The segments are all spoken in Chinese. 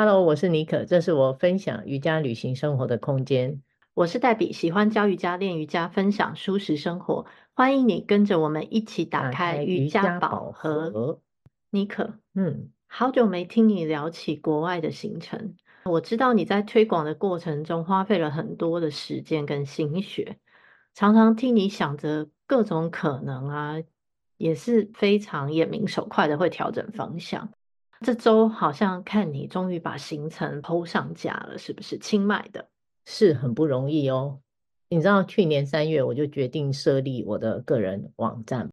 Hello，我是妮可，这是我分享瑜伽旅行生活的空间。我是黛比，喜欢教瑜伽、练瑜伽、分享舒适生活。欢迎你跟着我们一起打开瑜伽宝盒。妮可，嗯，好久没听你聊起国外的行程。我知道你在推广的过程中花费了很多的时间跟心血，常常听你想着各种可能啊，也是非常眼明手快的会调整方向。这周好像看你终于把行程 PO 上架了，是不是？清迈的，是很不容易哦。你知道去年三月我就决定设立我的个人网站，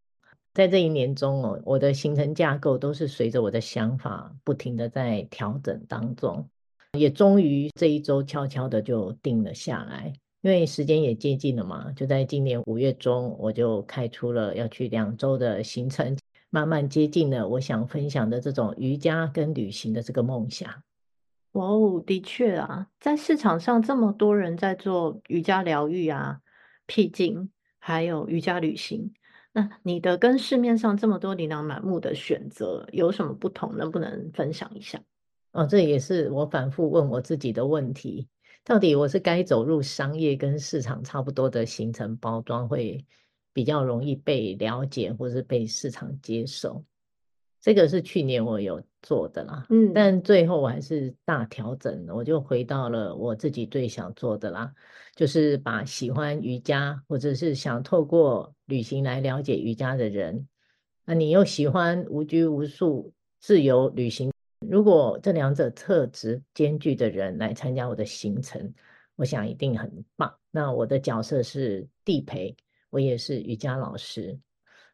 在这一年中哦，我的行程架构都是随着我的想法不停的在调整当中，也终于这一周悄悄的就定了下来，因为时间也接近了嘛，就在今年五月中我就开出了要去两周的行程。慢慢接近了我想分享的这种瑜伽跟旅行的这个梦想。哇哦，的确啊，在市场上这么多人在做瑜伽疗愈啊、僻静，还有瑜伽旅行，那你的跟市面上这么多琳琅满目的选择有什么不同？能不能分享一下？哦，这也是我反复问我自己的问题：到底我是该走入商业跟市场差不多的行程包装会？比较容易被了解，或是被市场接受，这个是去年我有做的啦。嗯，但最后我还是大调整，我就回到了我自己最想做的啦，就是把喜欢瑜伽或者是想透过旅行来了解瑜伽的人，那你又喜欢无拘无束、自由旅行，如果这两者特质兼具的人来参加我的行程，我想一定很棒。那我的角色是地陪。我也是瑜伽老师，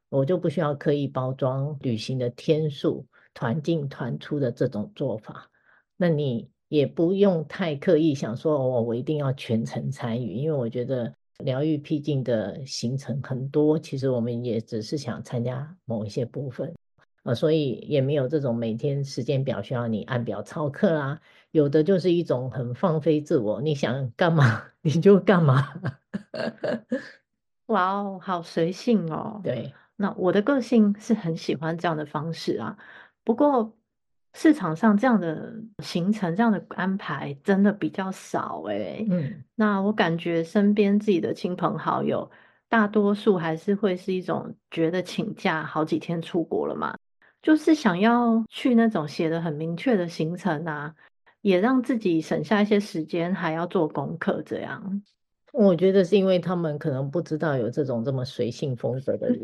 我就不需要刻意包装旅行的天数、团进团出的这种做法。那你也不用太刻意想说，哦，我一定要全程参与，因为我觉得疗愈僻静的行程很多，其实我们也只是想参加某一些部分啊，所以也没有这种每天时间表需要你按表操课啊。有的就是一种很放飞自我，你想干嘛 你就干嘛。哇哦，好随性哦！对，那我的个性是很喜欢这样的方式啊。不过市场上这样的行程、这样的安排真的比较少哎。嗯，那我感觉身边自己的亲朋好友，大多数还是会是一种觉得请假好几天出国了嘛，就是想要去那种写的很明确的行程啊，也让自己省下一些时间，还要做功课这样。我觉得是因为他们可能不知道有这种这么随性风格的人，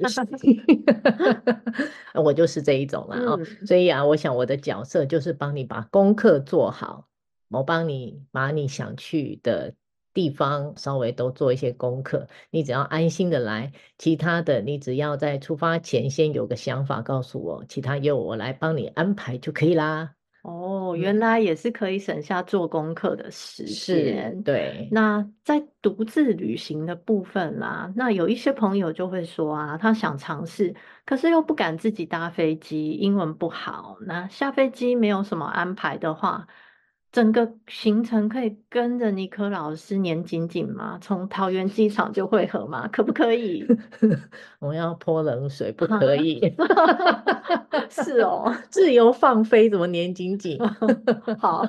我就是这一种啦哦。所以啊，我想我的角色就是帮你把功课做好，我帮你把你想去的地方稍微都做一些功课，你只要安心的来，其他的你只要在出发前先有个想法告诉我，其他由我来帮你安排就可以啦。哦，原来也是可以省下做功课的时间。对，那在独自旅行的部分啦，那有一些朋友就会说啊，他想尝试，可是又不敢自己搭飞机，英文不好，那下飞机没有什么安排的话。整个行程可以跟着尼克老师黏紧紧吗？从桃园机场就会合吗？可不可以？我要泼冷水，不可以。是哦，自由放飞怎么黏紧紧？好，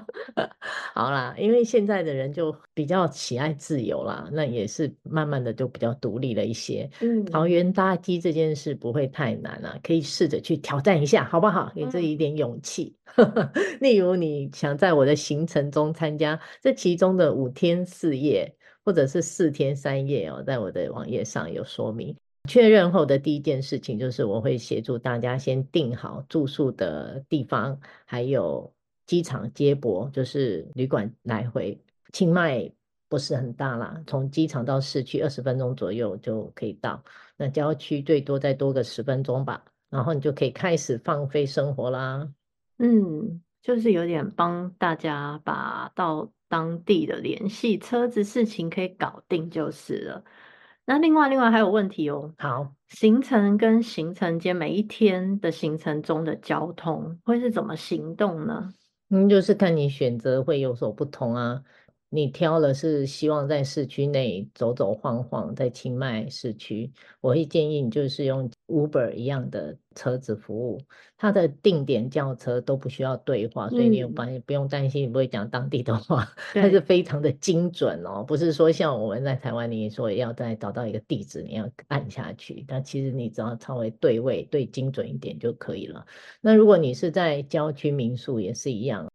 好啦，因为现在的人就比较喜爱自由啦，那也是慢慢的就比较独立了一些。嗯，桃园搭机这件事不会太难啊，可以试着去挑战一下，好不好？给自己一点勇气。嗯、例如，你想在我的行程中参加这其中的五天四夜，或者是四天三夜哦，在我的网页上有说明。确认后的第一件事情就是，我会协助大家先订好住宿的地方，还有机场接驳，就是旅馆来回。清迈不是很大啦，从机场到市区二十分钟左右就可以到，那郊区最多再多个十分钟吧，然后你就可以开始放飞生活啦。嗯。就是有点帮大家把到当地的联系车子事情可以搞定就是了。那另外另外还有问题哦。好，行程跟行程间每一天的行程中的交通会是怎么行动呢？嗯，就是看你选择会有所不同啊。你挑了是希望在市区内走走晃晃，在清迈市区，我会建议你就是用 Uber 一样的车子服务，它的定点叫车都不需要对话，所以你有不不用担心你不会讲当地的话，它是非常的精准哦，不是说像我们在台湾，你说要再找到一个地址，你要按下去，但其实你只要稍微对位、对精准一点就可以了。那如果你是在郊区民宿，也是一样。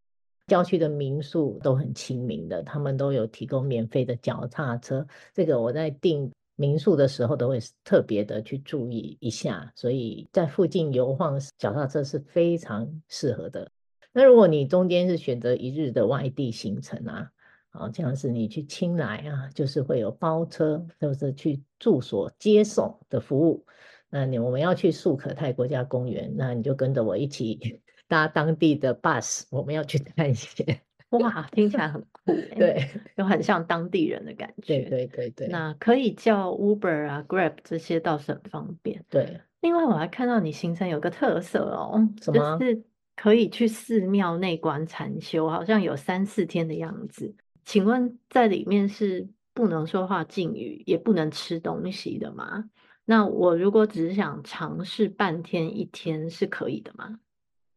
郊区的民宿都很亲民的，他们都有提供免费的脚踏车。这个我在订民宿的时候都会特别的去注意一下，所以在附近游晃，脚踏车是非常适合的。那如果你中间是选择一日的外地行程啊，啊，像是你去清莱啊，就是会有包车，就是去住所接送的服务。那你我们要去素可泰国家公园，那你就跟着我一起。搭当地的 bus，我们要去探险。哇，听起来很酷，对，又很像当地人的感 觉。对对对对。那可以叫 Uber 啊，Grab 这些倒是很方便。对。另外，我还看到你行程有个特色哦，什么？就是可以去寺庙内观禅修，好像有三四天的样子。请问在里面是不能说话禁语，也不能吃东西的吗？那我如果只是想尝试半天一天，是可以的吗？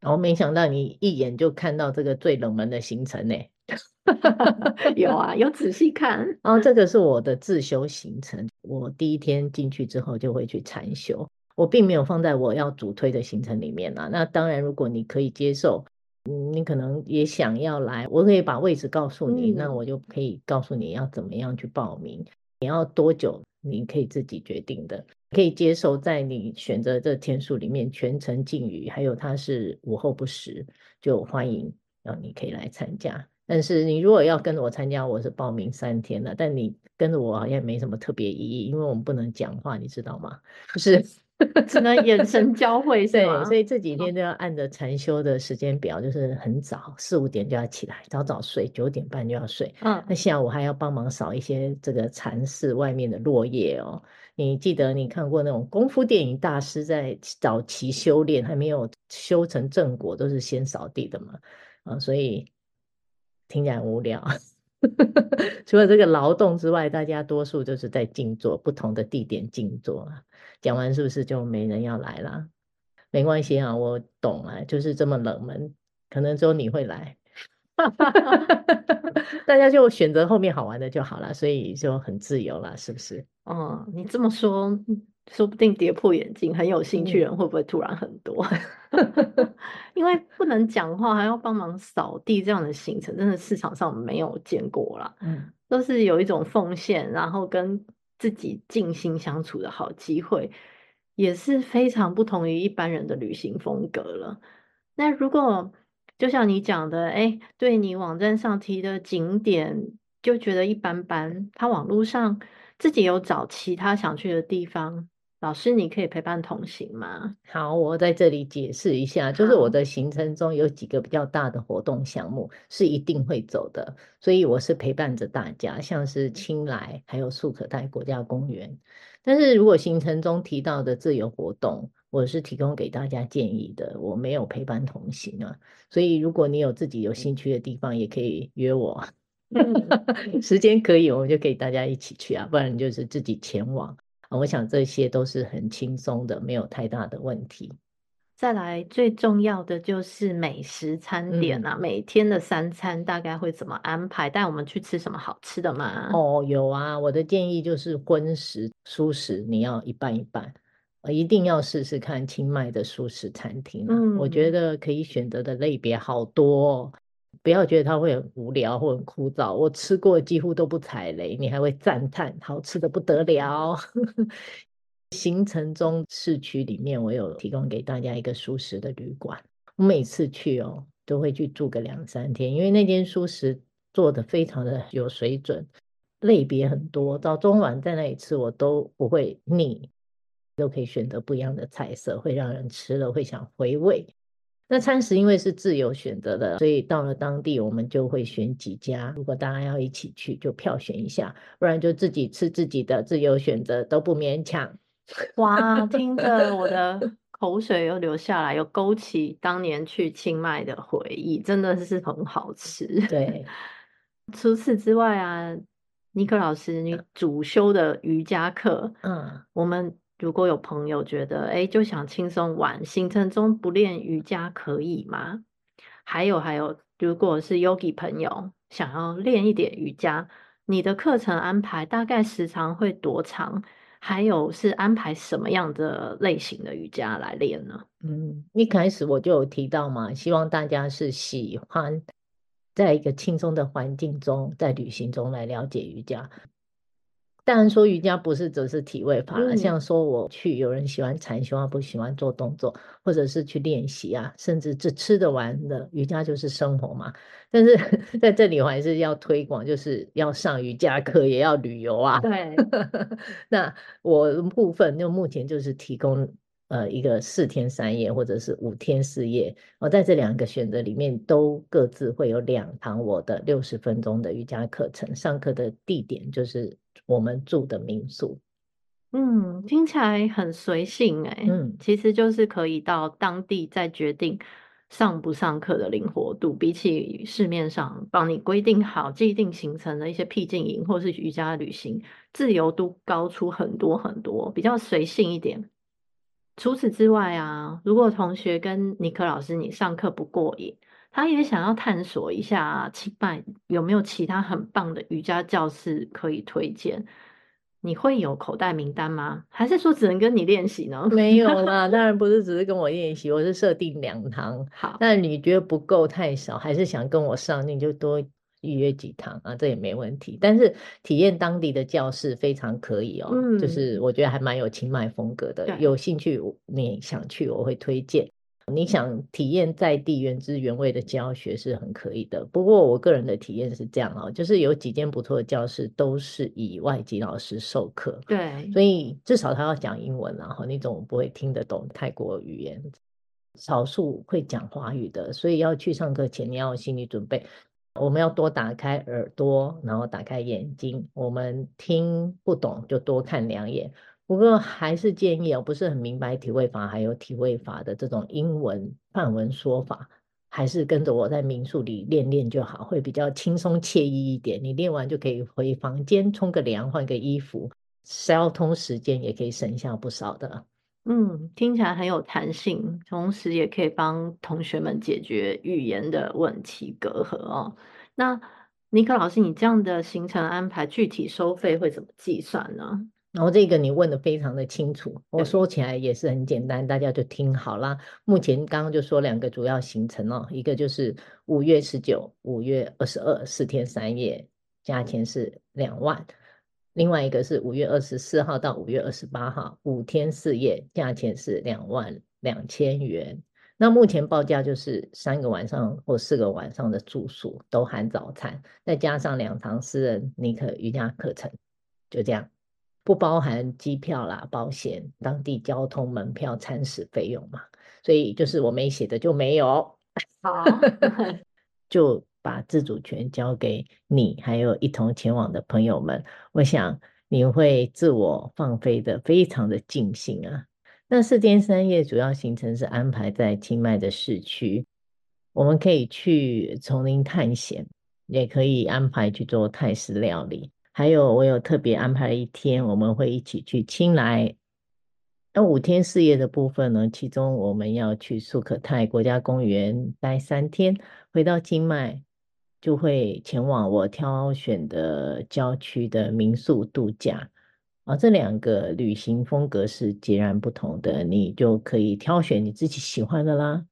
我、哦、没想到你一眼就看到这个最冷门的行程呢。有啊，有仔细看。哦，这个是我的自修行程。我第一天进去之后就会去禅修，我并没有放在我要主推的行程里面啊。那当然，如果你可以接受，你可能也想要来，我可以把位置告诉你，嗯、那我就可以告诉你要怎么样去报名，你要多久，你可以自己决定的。可以接受在你选择的天数里面全程禁语，还有它是午后不食，就欢迎让你可以来参加。但是你如果要跟着我参加，我是报名三天的，但你跟着我好像没什么特别意义，因为我们不能讲话，你知道吗？就是。只能眼神交汇，对，所以这几天都要按着禅修的时间表，就是很早四五点就要起来，早早睡，九点半就要睡。嗯，那下午还要帮忙扫一些这个禅室外面的落叶哦。你记得你看过那种功夫电影大师在早期修炼还没有修成正果，都是先扫地的嘛？啊，所以听起来很无聊。除了这个劳动之外，大家多数就是在静坐，不同的地点静坐。讲完是不是就没人要来了？没关系啊，我懂啊，就是这么冷门，可能只有你会来，大家就选择后面好玩的就好了，所以就很自由了，是不是？哦，你这么说，说不定跌破眼镜，很有兴趣人会不会突然很多？因为不能讲话，还要帮忙扫地，这样的行程真的市场上没有见过啦。嗯，都是有一种奉献，然后跟自己静心相处的好机会，也是非常不同于一般人的旅行风格了。那如果就像你讲的，哎，对你网站上提的景点就觉得一般般，他网络上自己有找其他想去的地方。老师，你可以陪伴同行吗？好，我在这里解释一下，就是我的行程中有几个比较大的活动项目是一定会走的，所以我是陪伴着大家，像是清莱还有素可泰国家公园。但是如果行程中提到的自由活动，我是提供给大家建议的，我没有陪伴同行啊。所以如果你有自己有兴趣的地方，也可以约我，时间可以，我们就可以大家一起去啊，不然就是自己前往。我想这些都是很轻松的，没有太大的问题。再来，最重要的就是美食餐点啊，嗯、每天的三餐大概会怎么安排？带我们去吃什么好吃的吗？哦，有啊，我的建议就是荤食、蔬食，你要一半一半，一定要试试看清迈的素食餐厅，啊。嗯，我觉得可以选择的类别好多，哦。不要觉得它会很无聊或很枯燥，我吃过几乎都不踩雷，你还会赞叹好吃的不得了。行程中市区里面，我有提供给大家一个素食的旅馆，我每次去哦都会去住个两三天，因为那间素食做的非常的有水准，类别很多，早中晚在那里吃我都不会腻，都可以选择不一样的菜色，会让人吃了会想回味。那餐食因为是自由选择的，所以到了当地我们就会选几家。如果大家要一起去，就票选一下，不然就自己吃自己的，自由选择都不勉强。哇，听着我的 口水又流下来，又勾起当年去清迈的回忆，真的是很好吃。对，除此之外啊，尼克老师，你主修的瑜伽课，嗯，我们如果有朋友觉得，哎，就想轻松玩，行程中不练瑜伽可以吗？还有还有，如果是 Yogi 朋友想要练一点瑜伽，你的课程安排大概时长会多长？还有是安排什么样的类型的瑜伽来练呢？嗯，一开始我就有提到嘛，希望大家是喜欢在一个轻松的环境中，在旅行中来了解瑜伽。当然说瑜伽不是只是体位法了，嗯、像说我去，有人喜欢禅修啊，不喜欢做动作，或者是去练习啊，甚至只吃得完的瑜伽就是生活嘛。但是 在这里我还是要推广，就是要上瑜伽课，也要旅游啊。对，那我部分就目前就是提供呃一个四天三夜或者是五天四夜，我在这两个选择里面都各自会有两堂我的六十分钟的瑜伽课程，上课的地点就是。我们住的民宿，嗯，听起来很随性哎，嗯，其实就是可以到当地再决定上不上课的灵活度，比起市面上帮你规定好既定行程的一些僻静营或是瑜伽旅行，自由度高出很多很多，比较随性一点。除此之外啊，如果同学跟尼克老师你上课不过瘾，他也想要探索一下清迈有没有其他很棒的瑜伽教室可以推荐？你会有口袋名单吗？还是说只能跟你练习呢？没有啦，当然不是只是跟我练习，我是设定两堂。好，那你觉得不够太少，还是想跟我上，你就多预约几堂啊，这也没问题。但是体验当地的教室非常可以哦，嗯、就是我觉得还蛮有清迈风格的。有兴趣你想去，我会推荐。你想体验在地原汁原味的教学是很可以的，不过我个人的体验是这样哦，就是有几间不错的教室都是以外籍老师授课，对，所以至少他要讲英文，然后你总不会听得懂泰国语言，少数会讲华语的，所以要去上课前你要有心理准备，我们要多打开耳朵，然后打开眼睛，我们听不懂就多看两眼。不过还是建议哦，不是很明白体位法还有体位法的这种英文范文说法，还是跟着我在民宿里练练就好，会比较轻松惬意一点。你练完就可以回房间冲个凉，换个衣服，交通时间也可以省下不少的。嗯，听起来很有弹性，同时也可以帮同学们解决语言的问题隔阂哦。那尼克老师，你这样的行程安排，具体收费会怎么计算呢？然后这个你问的非常的清楚，我说起来也是很简单，大家就听好啦。目前刚刚就说两个主要行程哦，一个就是五月十九、五月二十二四天三夜，价钱是两万；另外一个是五月二十四号到五月二十八号五天四夜，价钱是两万两千元。那目前报价就是三个晚上或四个晚上的住宿都含早餐，再加上两堂私人尼克瑜伽课程，就这样。不包含机票啦、保险、当地交通、门票、餐食费用嘛，所以就是我没写的就没有。好，就把自主权交给你，还有一同前往的朋友们。我想你会自我放飞的，非常的尽兴啊。那四天三夜主要行程是安排在清迈的市区，我们可以去丛林探险，也可以安排去做泰式料理。还有，我有特别安排了一天，我们会一起去清莱。那五天四夜的部分呢，其中我们要去素可泰国家公园待三天，回到清迈就会前往我挑选的郊区的民宿度假。啊，这两个旅行风格是截然不同的，你就可以挑选你自己喜欢的啦。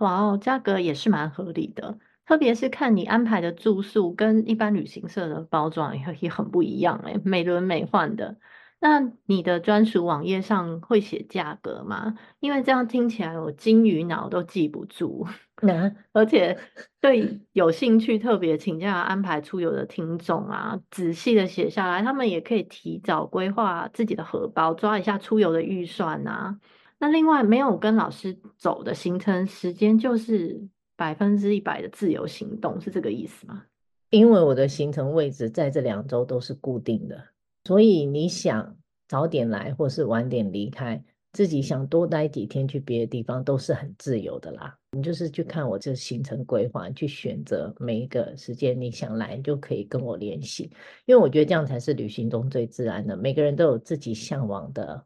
哇哦，价格也是蛮合理的。特别是看你安排的住宿跟一般旅行社的包装也也很不一样哎，美轮美奂的。那你的专属网页上会写价格吗？因为这样听起来我金鱼脑都记不住。嗯，而且对 有兴趣特别请假安排出游的听众啊，仔细的写下来，他们也可以提早规划自己的荷包，抓一下出游的预算啊。那另外没有跟老师走的行程时间就是。百分之一百的自由行动是这个意思吗？因为我的行程位置在这两周都是固定的，所以你想早点来或是晚点离开，自己想多待几天去别的地方都是很自由的啦。你就是去看我这行程规划，去选择每一个时间你想来，就可以跟我联系。因为我觉得这样才是旅行中最自然的。每个人都有自己向往的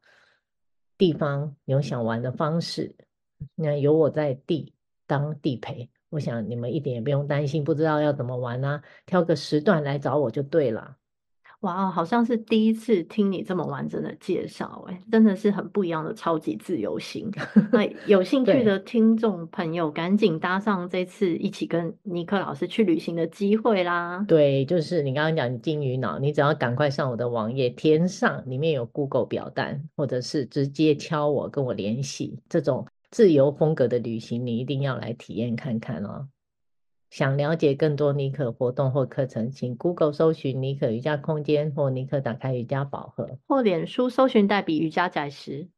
地方，有想玩的方式。那有我在地当地陪，我想你们一点也不用担心，不知道要怎么玩啊，挑个时段来找我就对了。哇，好像是第一次听你这么完整的介绍，哎，真的是很不一样的超级自由行。那有兴趣的听众朋友，赶紧搭上这次一起跟尼克老师去旅行的机会啦！对，就是你刚刚讲金鱼脑，你只要赶快上我的网页填上，里面有 Google 表单，或者是直接敲我跟我联系，这种自由风格的旅行，你一定要来体验看看哦。想了解更多尼可活动或课程，请 Google 搜寻尼可瑜伽空间或尼可打开瑜伽宝盒，或脸书搜寻代比瑜伽讲师。